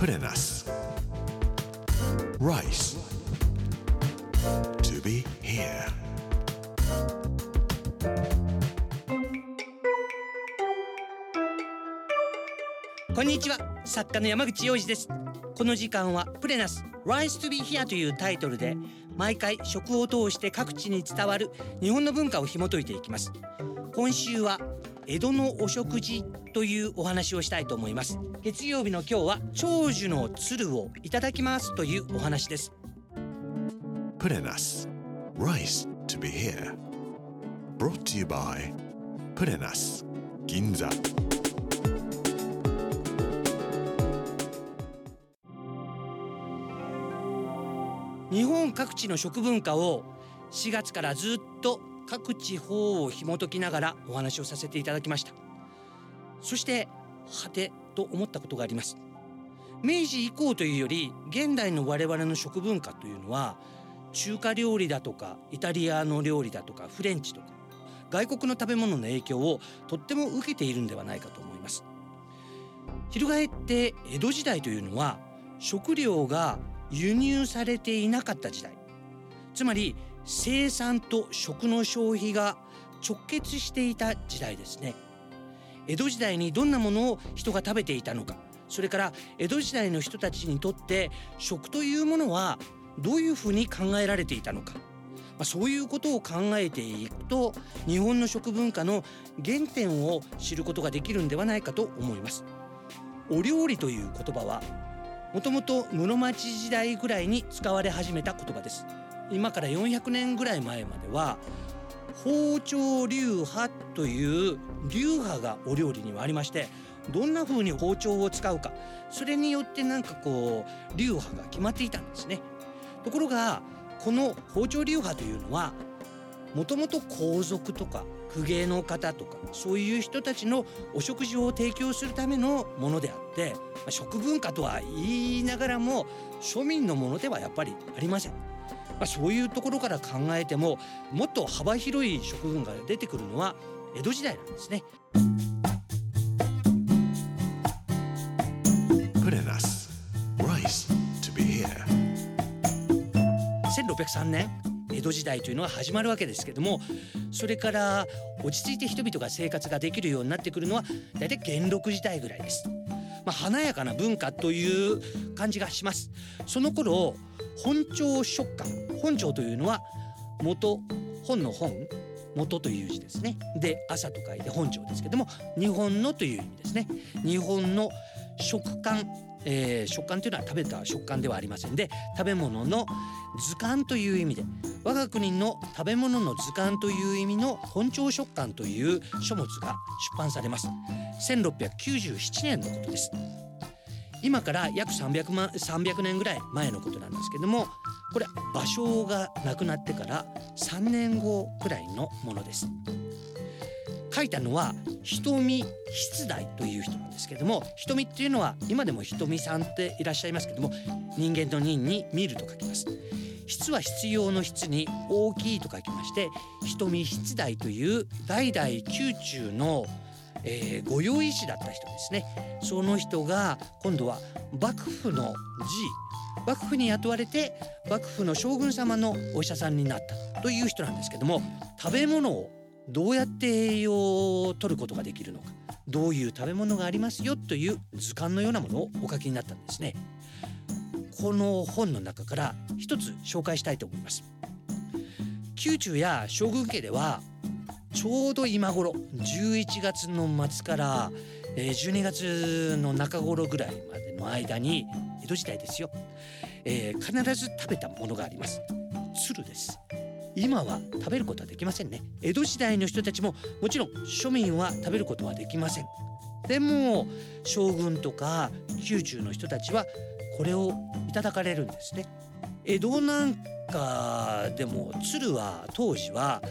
Put in us. Rice. To be here. こんにちは作家の山口洋二ですこの時間はプレナス Rise to be here というタイトルで毎回食を通して各地に伝わる日本の文化を紐解いていきます今週は江戸のお食事というお話をしたいと思います月曜日の今日は長寿の鶴をいただきますというお話です Put in us. Rice to be here. Brought to you by. 日本各地の食文化を4月からずっと各地方を紐解きながらお話をさせていただきました。そしてはてと思ったことがあります。明治以降というより現代の我々の食文化というのは中華料理だとかイタリアの料理だとかフレンチとか外国の食べ物の影響をとっても受けているんではないかと思います。翻って江戸時代というのは食料が輸入されていなかった時代。つまり生産と食の消費が直結していた時代ですね。江戸時代にどんなものを人が食べていたのか。それから江戸時代の人たちにとって食というものはどういうふうに考えられていたのか、まあ、そういうことを考えていくと日本の食文化の原点を知ることができるんではないかと思います。お料理という言葉はもともと室町時代ぐらいに使われ始めた言葉です。今から400年ぐらい前までは包丁流派という流派がお料理にはありましてどんな風に包丁を使うかそれによってなんかこう流派が決まっていたんですねところがこの包丁流派というのはもともと皇族とか公家の方とかそういう人たちのお食事を提供するためのものであって食文化とは言いながらも庶民のものではやっぱりありません。まあ、そういうところから考えてももっと幅広い食文が出てくるのは江戸時代なんですね。Put in us. Rice to be here. 1603年江戸時代というのは始まるわけですけどもそれから落ち着いて人々が生活ができるようになってくるのは大体元禄時代ぐらいです。まあ、華やかな文化という感じがします。その頃本朝食感本朝というのは元本の本元という字ですね。で朝と書いて本朝ですけども日本のという意味ですね。日本の食感、えー食感というのは食べた食感ではありませんで食べ物の図鑑という意味で我が国の食べ物の図鑑という意味の本朝食感という書物が出版されます。1697年のことです。今から約300万300年ぐらい前のことなんですけどもこれ芭蕉が亡くなってから3年後くらいのものです。書いたのは瞳筆代という人なんですけども瞳っていうのは今でも瞳さんっていらっしゃいますけども人間の人に見ると書きます。筆は必要の筆に大きいと書きまして瞳筆代という代々宮中の、えー、御用医師だった人ですね。その人が今度は幕府の寺幕府に雇われて幕府の将軍様のお医者さんになったという人なんですけども食べ物をどうやって栄養を取ることができるのかどういう食べ物がありますよという図鑑のようなものをお書きになったんですね。この本の中から一つ紹介したいと思います。宮中や将軍家ではちょうど今頃11月の末からえ12月の中頃ぐらいまでの間に江戸時代ですよ、えー必ず食べたものがあります。鶴です。今は食べることはできませんね。江戸時代の人たちももちろん庶民は食べることはできません。でも将軍とか宮中の人たちはこれをいただかれるんですね。江戸なんかでも鶴は当時は、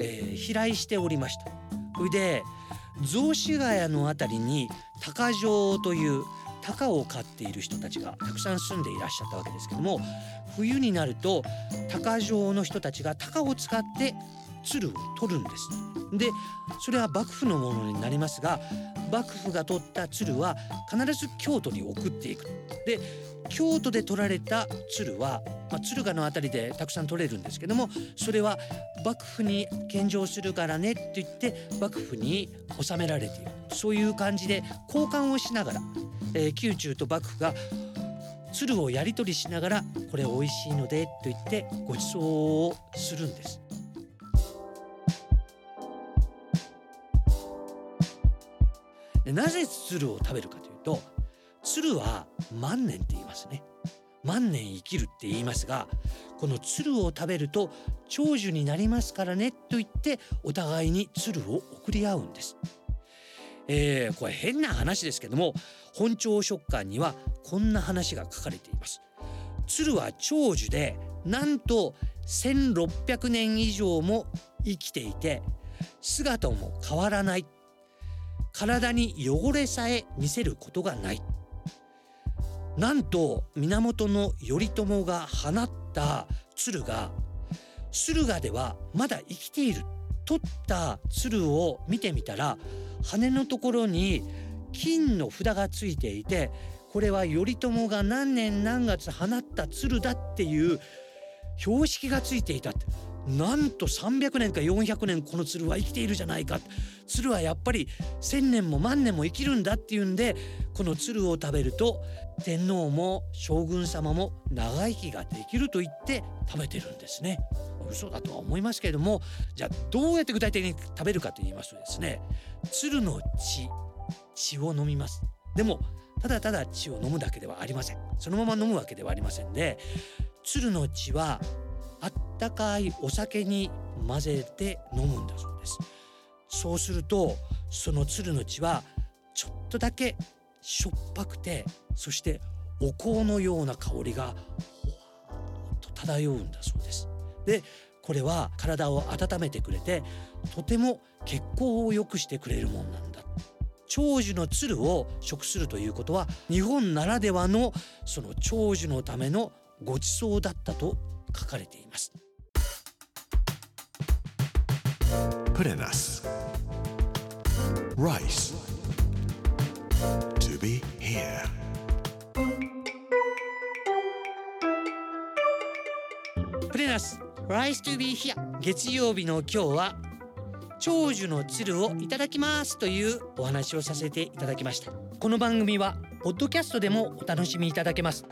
えー飛来しておりました。それで雑司ヶ谷の辺りに鷹城という鷹を飼っている人たちがたくさん住んでいらっしゃったわけですけども冬になると鷹城の人たちが鷹を使って鶴を取るんです。でそれは幕府のものになりますが幕府が取った鶴は必ず京都に送っていく。で京都で取られた鶴は、まあ、敦賀の辺りでたくさん取れるんですけどもそれは幕府に献上するからねって言って幕府に納められている。そういう感じで交換をしながら、えー、宮中と幕府が鶴をやり取りしながらこれ美味しいのでと言ってご馳走をするんです。でなぜ鶴を食べるかというと鶴は万年って言いますね万年生きるって言いますがこの鶴を食べると長寿になりますからねと言ってお互いに鶴を送り合うんです。えー、これ変な話ですけども本朝食感にはこんな話が書かれています。鶴は長寿でなんと1600年以上も生きていて姿も変わらない体に汚れさえ見せることがない。なんと源頼朝が放った鶴が駿河ではまだ生きている。取った鶴を見てみたら羽のところに金の札がついていてこれは頼朝が何年何月放った鶴だっていう標識がついていたって。なんと300年か400年この鶴は生きているじゃないか。鶴はやっぱり1,000年も万年も生きるんだっていうんでこの鶴を食べると天皇も将軍様も長生きができると言って食べてるんですね。嘘だとは思いますけれどもじゃあどうやって具体的に食べるかと言いますとですね鶴の血血を飲みます。でもただただ血を飲むだけではありません。そのまま飲むわけではありませんで鶴の血はったかいお酒に混ぜて飲むんだそうです。そうするとその鶴の血はちょっとだけしょっぱくてそしてお香のような香りがほわーっと漂うんだそうです。でこれは体を温めてくれてとても血行を良くしてくれるもんなんだ。長寿の鶴を食するということは日本ならではのその長寿のためのご馳走だったと書かれています。プレナス Rice To be here. プレナス Rice to be here. 月曜日の今日は長寿の鶴をいただきます。というお話をさせていただきました。この番組はポッドキャストでもお楽しみいただけます。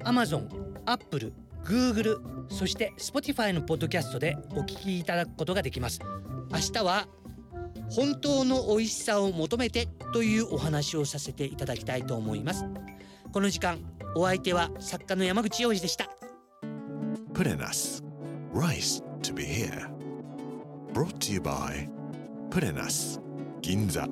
Amazon、Apple、Google そして Spotify のポッドキャストでお聞きいただくことができます。明日は本当の美味しさを求めてというお話をさせていただきたいと思います。この時間お相手は作家の山口洋二でした。Prenas Rice to be here. Brought to you by プレナス銀座